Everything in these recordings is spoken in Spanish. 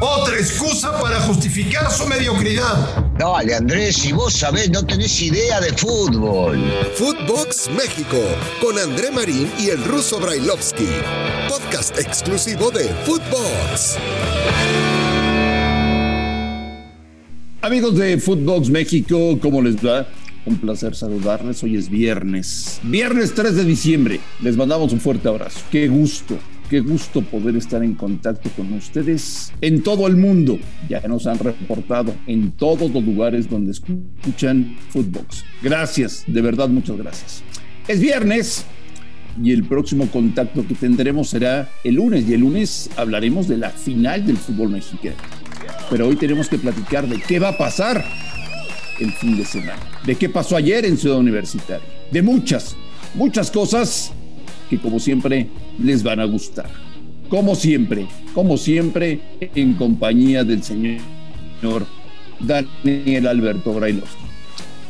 Otra excusa para justificar su mediocridad. Dale, Andrés, si vos sabés, no tenés idea de fútbol. Footbox México, con André Marín y el ruso Brailovsky. Podcast exclusivo de Footbox. Amigos de Footbox México, ¿cómo les va? Un placer saludarles. Hoy es viernes. Viernes 3 de diciembre. Les mandamos un fuerte abrazo. Qué gusto Qué gusto poder estar en contacto con ustedes en todo el mundo. Ya nos han reportado en todos los lugares donde escuchan Footbox. Gracias, de verdad, muchas gracias. Es viernes y el próximo contacto que tendremos será el lunes. Y el lunes hablaremos de la final del fútbol mexicano. Pero hoy tenemos que platicar de qué va a pasar el fin de semana. De qué pasó ayer en Ciudad Universitaria. De muchas, muchas cosas que como siempre les van a gustar. Como siempre, como siempre, en compañía del señor Daniel Alberto Brailovsky.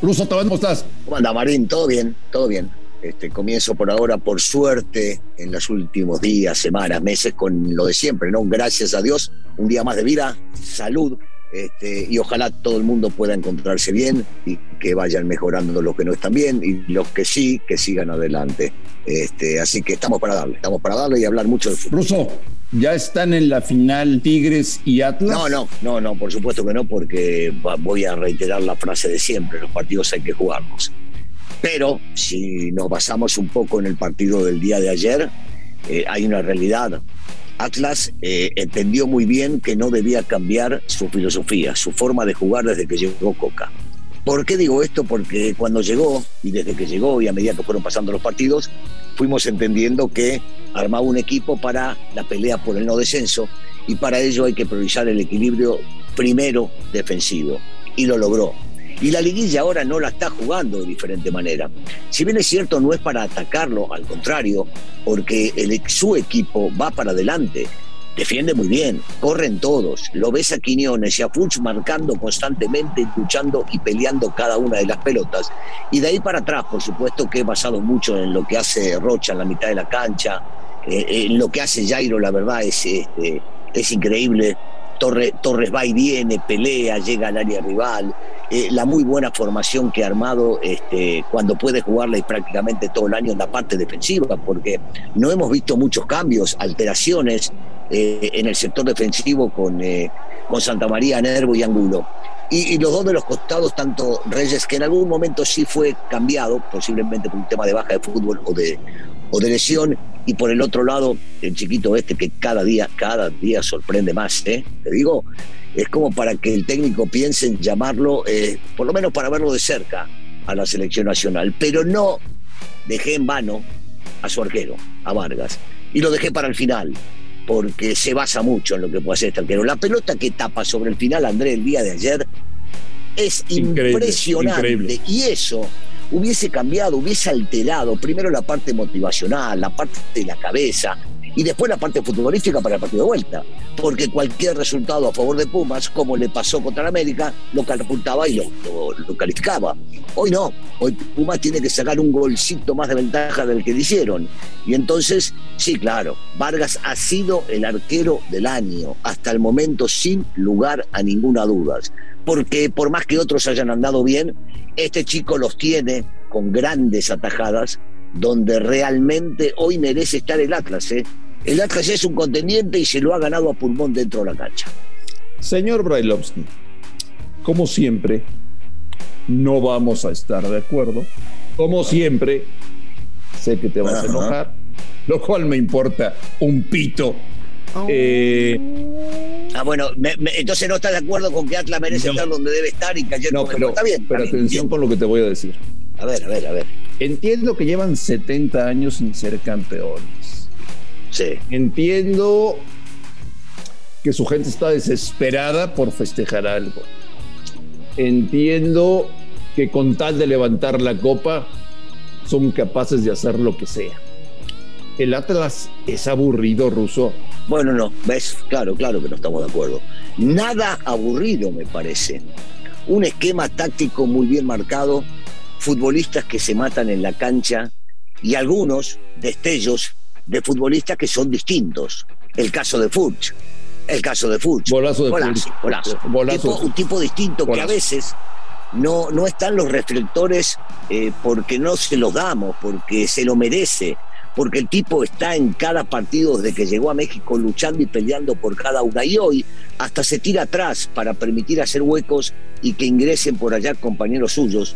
Ruso, ¿cómo estás? ¿Cómo anda, Marín? ¿Todo bien? ¿Todo bien? Este, comienzo por ahora, por suerte, en los últimos días, semanas, meses, con lo de siempre, ¿no? Gracias a Dios, un día más de vida, salud, este, y ojalá todo el mundo pueda encontrarse bien y que vayan mejorando los que no están bien y los que sí, que sigan adelante. Este, así que estamos para darle, estamos para darle y hablar mucho de fútbol. Ruso, ¿ya están en la final Tigres y Atlas? No, no, no, no, por supuesto que no, porque voy a reiterar la frase de siempre, los partidos hay que jugarlos. Pero si nos basamos un poco en el partido del día de ayer, eh, hay una realidad Atlas eh, entendió muy bien que no debía cambiar su filosofía, su forma de jugar desde que llegó Coca. ¿Por qué digo esto? Porque cuando llegó, y desde que llegó y a medida que fueron pasando los partidos, fuimos entendiendo que armaba un equipo para la pelea por el no descenso y para ello hay que priorizar el equilibrio primero defensivo. Y lo logró. Y la liguilla ahora no la está jugando de diferente manera. Si bien es cierto, no es para atacarlo, al contrario, porque su equipo va para adelante. Defiende muy bien, corren todos. Lo ves a Quiñones y a Fuchs marcando constantemente, luchando y peleando cada una de las pelotas. Y de ahí para atrás, por supuesto que he basado mucho en lo que hace Rocha en la mitad de la cancha, eh, en lo que hace Jairo, la verdad es, este, es increíble. Torres va y viene, pelea, llega al área rival. Eh, la muy buena formación que ha armado este, cuando puede jugarla y prácticamente todo el año en la parte defensiva, porque no hemos visto muchos cambios, alteraciones eh, en el sector defensivo con, eh, con Santa María, Nervo y Angulo. Y, los dos de los costados, tanto Reyes, que en algún momento sí fue cambiado, posiblemente por un tema de baja de fútbol o de, o de lesión, y por el otro lado, el chiquito este que cada día, cada día sorprende más, ¿eh? Te digo, es como para que el técnico piense en llamarlo, eh, por lo menos para verlo de cerca, a la selección nacional. Pero no dejé en vano a su arquero, a Vargas. Y lo dejé para el final, porque se basa mucho en lo que puede hacer este arquero. La pelota que tapa sobre el final, André, el día de ayer, es impresionante. Y eso hubiese cambiado, hubiese alterado primero la parte motivacional, la parte de la cabeza, y después la parte futbolística para el partido de vuelta. Porque cualquier resultado a favor de Pumas, como le pasó contra América, lo catapultaba y lo, lo, calificaba. Hoy no, hoy Pumas tiene que sacar un golcito más de ventaja del que hicieron. Y entonces, sí, claro, Vargas ha sido el arquero del año, hasta el momento sin lugar a ninguna duda. Porque por más que otros hayan andado bien, este chico los tiene con grandes atajadas donde realmente hoy merece estar el Atlas. ¿eh? El Atlas es un contendiente y se lo ha ganado a pulmón dentro de la cancha. Señor Brailovsky, como siempre, no vamos a estar de acuerdo. Como siempre, sé que te vas a enojar, lo cual me importa un pito. Eh, ah, bueno, entonces no estás de acuerdo con que Atlas merece estar donde debe estar y que ayer no, pero, está bien. Pero atención con lo que te voy a decir. A ver, a ver, a ver. Entiendo que llevan 70 años sin ser campeones. Sí. Entiendo que su gente está desesperada por festejar algo. Entiendo que con tal de levantar la copa son capaces de hacer lo que sea. El Atlas es aburrido, Ruso. Bueno, no, ves, claro, claro que no estamos de acuerdo. Nada aburrido, me parece. Un esquema táctico muy bien marcado, futbolistas que se matan en la cancha y algunos destellos de futbolistas que son distintos. El caso de Furch, El caso de Fuchs. Bolazo de Bolazo, bolazo. Bolazo Tipo- un tipo distinto que a veces no, no están los reflectores eh, porque no se los damos, porque se lo merece, porque el tipo está en cada partido desde que llegó a México luchando y peleando por cada una. Y hoy hasta se tira atrás para permitir hacer huecos y que ingresen por allá compañeros suyos.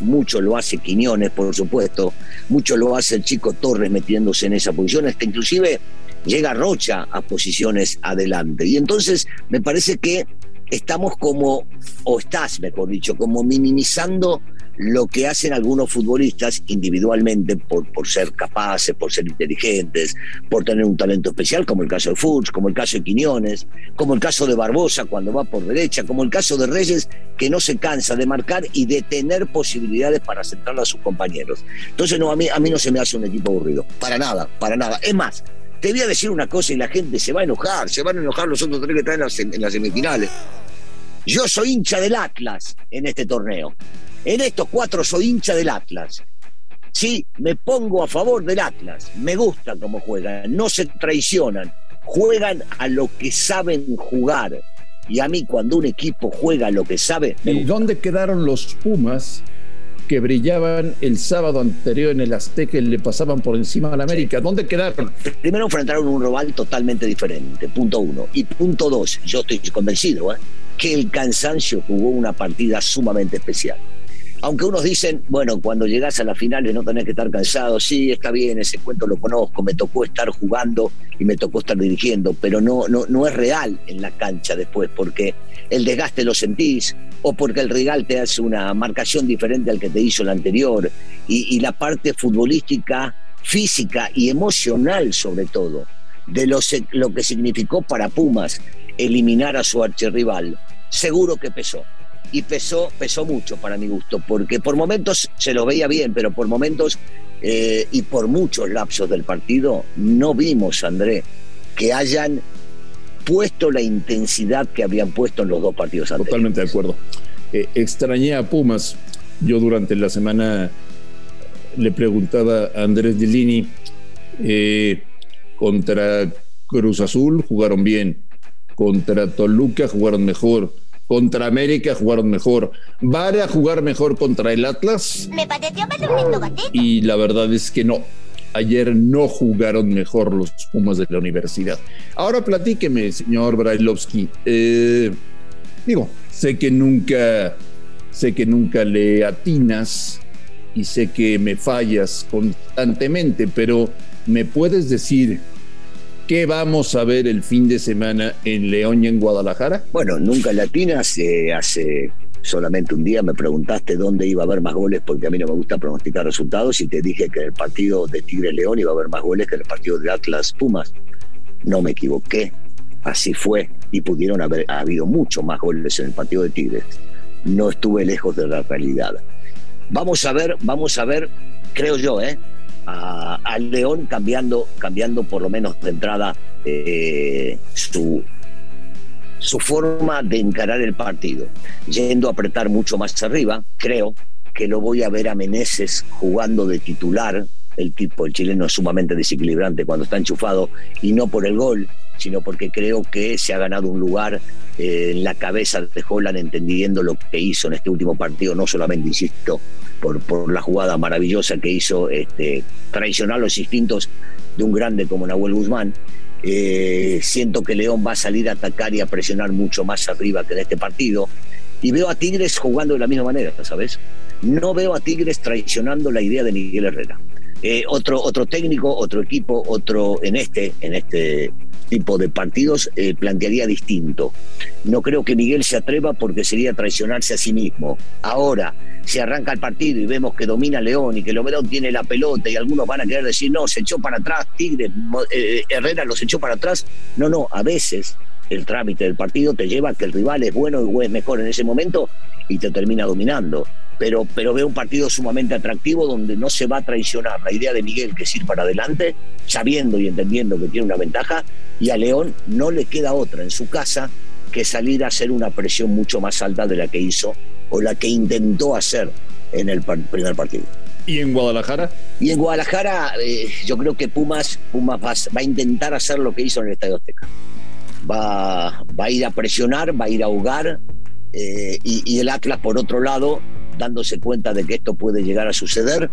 Mucho lo hace Quiñones, por supuesto. Mucho lo hace el chico Torres metiéndose en esa posición. Hasta inclusive llega Rocha a posiciones adelante. Y entonces me parece que estamos como, o estás, mejor dicho, como minimizando lo que hacen algunos futbolistas individualmente por, por ser capaces, por ser inteligentes, por tener un talento especial, como el caso de Fuchs, como el caso de Quiñones, como el caso de Barbosa cuando va por derecha, como el caso de Reyes, que no se cansa de marcar y de tener posibilidades para centrar a sus compañeros. Entonces, no, a mí, a mí no se me hace un equipo aburrido, para nada, para nada. Es más, te voy a decir una cosa y la gente se va a enojar, se van a enojar los otros tres que están en las, en las semifinales. Yo soy hincha del Atlas en este torneo. En estos cuatro soy hincha del Atlas. Sí, me pongo a favor del Atlas. Me gusta cómo juegan. No se traicionan. Juegan a lo que saben jugar. Y a mí cuando un equipo juega a lo que sabe, me ¿Y gusta. dónde quedaron los Pumas que brillaban el sábado anterior en el Azteca y le pasaban por encima a la América? ¿Dónde quedaron? Primero enfrentaron un rival totalmente diferente, punto uno. Y punto dos, yo estoy convencido ¿eh? que el cansancio jugó una partida sumamente especial. Aunque unos dicen, bueno, cuando llegás a las finales no tenés que estar cansado, sí, está bien, ese cuento lo conozco, me tocó estar jugando y me tocó estar dirigiendo, pero no, no, no es real en la cancha después, porque el desgaste lo sentís, o porque el rival te hace una marcación diferente al que te hizo el anterior, y, la parte futbolística, física y emocional sobre todo, de lo, lo que significó para Pumas eliminar a su archirrival, seguro que pesó. Y pesó, pesó mucho para mi gusto, porque por momentos se lo veía bien, pero por momentos eh, y por muchos lapsos del partido no vimos, André, que hayan puesto la intensidad que habían puesto en los dos partidos anteriores. Totalmente de acuerdo. Eh, extrañé a Pumas. Yo durante la semana le preguntaba a Andrés Dillini, eh, contra Cruz Azul jugaron bien, contra Toluca jugaron mejor, contra América jugaron mejor, ¿van a jugar mejor contra el Atlas? Me pareció. Y la verdad es que no. Ayer no jugaron mejor los Pumas de la universidad. Ahora platíqueme, señor Brailovsky. Eh, digo, sé que nunca, sé que nunca le atinas y sé que me fallas constantemente, pero ¿me puedes decir qué vamos a ver el fin de semana en León y en Guadalajara? Bueno, nunca latinas, eh, hace solamente un día me preguntaste dónde iba a haber más goles porque a mí no me gusta pronosticar resultados y te dije que en el partido de Tigre León iba a haber más goles que en el partido de Atlas Pumas. No me equivoqué, así fue y pudieron haber ha habido mucho más goles en el partido de Tigres. No estuve lejos de la realidad. Vamos a ver, vamos a ver, creo yo, ¿eh? A, León cambiando, cambiando por lo menos de entrada eh, su, su forma de encarar el partido, yendo a apretar mucho más arriba, creo que lo voy a ver a Meneses jugando de titular, el tipo, el chileno es sumamente desequilibrante cuando está enchufado, y no por el gol, sino porque creo que se ha ganado un lugar eh, en la cabeza de Holland entendiendo lo que hizo en este último partido, no solamente, insisto, por, por la jugada maravillosa que hizo, este, traicionar los instintos de un grande como Nahuel Guzmán, eh, siento que León va a salir a atacar y a presionar mucho más arriba que en este partido. Y veo a Tigres jugando de la misma manera, ¿sabes? No veo a Tigres traicionando la idea de Miguel Herrera. Eh, otro, otro técnico, otro equipo, otro en este, en este tipo de partidos eh, plantearía distinto. No creo que Miguel se atreva porque sería traicionarse a sí mismo. Ahora, si arranca el partido y vemos que domina León y que Lomerón tiene la pelota y algunos van a querer decir, no, se echó para atrás, Tigre, eh, Herrera los echó para atrás. No, no, a veces el trámite del partido te lleva a que el rival es bueno o es mejor en ese momento y te termina dominando. Pero, pero veo un partido sumamente atractivo donde no se va a traicionar la idea de Miguel que es ir para adelante, sabiendo y entendiendo que tiene una ventaja, y a León no le queda otra en su casa que salir a hacer una presión mucho más alta de la que hizo o la que intentó hacer en el par primer partido. ¿Y en Guadalajara? Y en Guadalajara eh, yo creo que Pumas, Pumas va, va, a intentar hacer lo que hizo en el Estadio Azteca. va, va a ir a presionar, va a ir a ahogar, eh, y, y el Atlas, por otro lado, dándose cuenta de que esto puede llegar a suceder,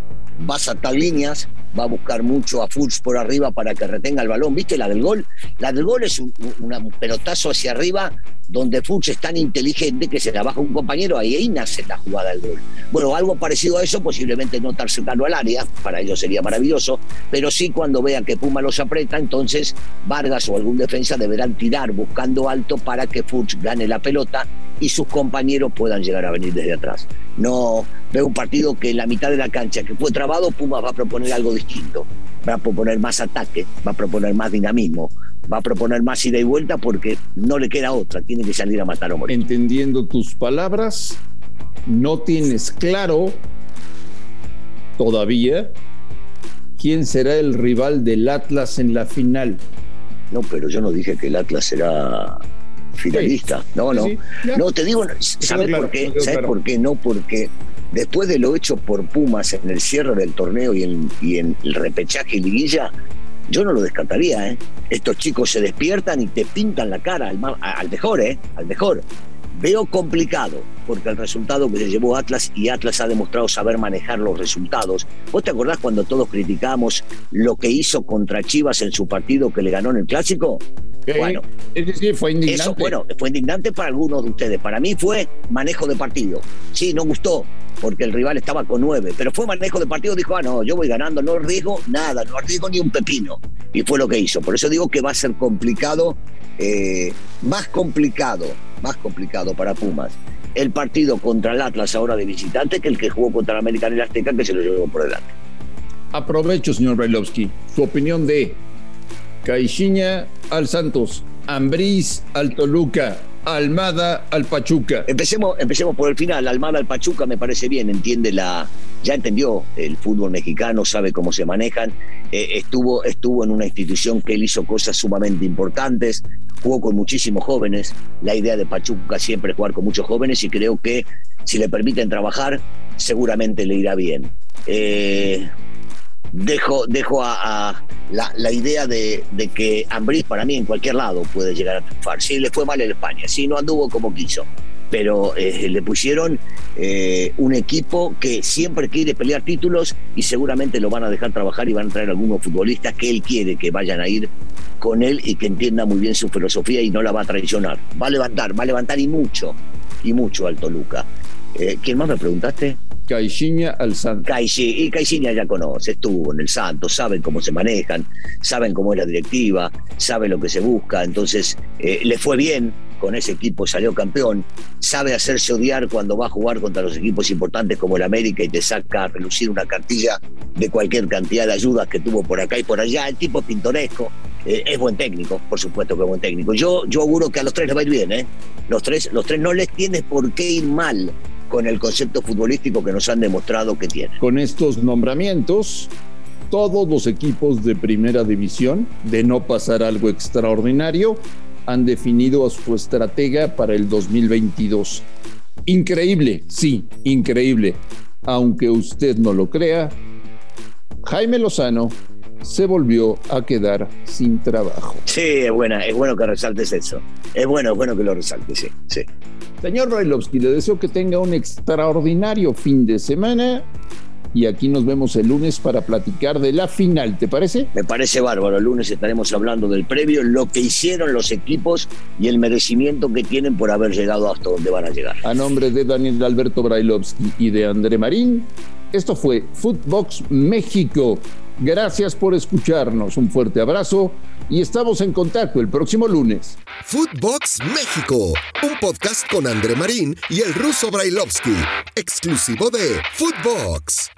va a saltar líneas, va a buscar mucho a Fultz por arriba para que retenga el balón. ¿Viste la del gol? La del gol es un, un pelotazo hacia arriba donde Fultz es tan inteligente que se la baja un compañero, ahí, ahí nace la jugada del gol. Bueno, algo parecido a eso, posiblemente no tan cercano al área, para ellos sería maravilloso, pero sí cuando vean que Puma los aprieta, entonces Vargas o algún defensa deberán tirar buscando alto para que Fultz gane la pelota y sus compañeros puedan llegar a venir desde atrás. No veo un partido que en la mitad de la cancha que fue trabado, Puma va a proponer algo distinto. Va a proponer más ataque, va a proponer más dinamismo, va a proponer más ida y vuelta porque no le queda otra, tiene que salir a matar a morir. Entendiendo tus palabras, no tienes claro todavía quién será el rival del Atlas en la final. No, pero yo no dije que el Atlas será finalista. No, no. No, te digo, ¿sabes por qué? ¿Sabes por qué? No, porque después de lo hecho por Pumas en el cierre del torneo y en, y en el repechaje y liguilla, yo no lo descartaría, ¿eh? Estos chicos se despiertan y te pintan la cara al, al mejor, ¿eh? Al mejor. Veo complicado, porque el resultado que se llevó Atlas y Atlas ha demostrado saber manejar los resultados. ¿Vos te acordás cuando todos criticamos lo que hizo contra Chivas en su partido que le ganó en el Clásico? Bueno, sí, fue indignante. Eso, bueno, fue indignante para algunos de ustedes. Para mí fue manejo de partido. Sí, no gustó, porque el rival estaba con nueve, pero fue manejo de partido. Dijo, ah, no, yo voy ganando, no arriesgo nada, no arriesgo ni un pepino. Y fue lo que hizo. Por eso digo que va a ser complicado, eh, más complicado, más complicado para Pumas. El partido contra el Atlas ahora de visitante que el que jugó contra el América y el Azteca que se lo llevó por delante. Aprovecho, señor Brailovsky, su opinión de Caixinha al Santos, Ambriz al Toluca, Almada al Pachuca. Empecemos, empecemos por el final. Almada al Pachuca me parece bien, entiende la, ya entendió el fútbol mexicano, sabe cómo se manejan, eh, estuvo, estuvo en una institución que él hizo cosas sumamente importantes, jugó con muchísimos jóvenes. La idea de Pachuca siempre es jugar con muchos jóvenes y creo que si le permiten trabajar, seguramente le irá bien. Eh, dejo, dejo a, la, idea de, que Ambris para mí en cualquier lado puede llegar a triunfar. Sí, le fue mal en España, sí, no anduvo como quiso, pero eh, le pusieron eh, un equipo que siempre quiere pelear títulos y seguramente lo van a dejar trabajar y van a traer algunos futbolistas que él quiere que vayan a ir con él y que entienda muy bien su filosofía y no la va a traicionar. Va a levantar, va a levantar y mucho, y mucho al Toluca. Eh, ¿Quién más me preguntaste? Caixinha al Santos. y Caixinha ya conoce, estuvo en el Santos, saben cómo se manejan, saben cómo es la directiva, saben lo que se busca, entonces eh, le fue bien con ese equipo, salió campeón, sabe hacerse odiar cuando va a jugar contra los equipos importantes como el América y te saca a relucir una cartilla de cualquier cantidad de ayudas que tuvo por acá y por allá, el tipo pintoresco, eh, es buen técnico, por supuesto que es buen técnico. Yo, yo auguro que a los tres les va a ir bien, ¿eh? Los tres, los tres no les tiene por qué ir mal con el concepto futbolístico que nos han demostrado que tienen. Con estos nombramientos, todos los equipos de primera división, de no pasar algo extraordinario, han definido a su estratega para el 2022. Increíble, sí, increíble. Aunque usted no lo crea, Jaime Lozano se volvió a quedar sin trabajo. Sí, es buena, es bueno que resaltes eso. Es bueno, es bueno que lo resaltes, sí, sí. Señor Brailovsky, le deseo que tenga un extraordinario fin de semana y aquí nos vemos el lunes para platicar de la final, ¿te parece? Me parece bárbaro, el lunes estaremos hablando del previo, lo que hicieron los equipos y el merecimiento que tienen por haber llegado hasta donde van a llegar. A nombre de Daniel Alberto Brailovsky y de André Marín, esto fue Footbox México. Gracias por escucharnos, un fuerte abrazo y estamos en contacto el próximo lunes. Footbox México, un podcast con André Marín y el ruso Brailovsky, exclusivo de Footbox.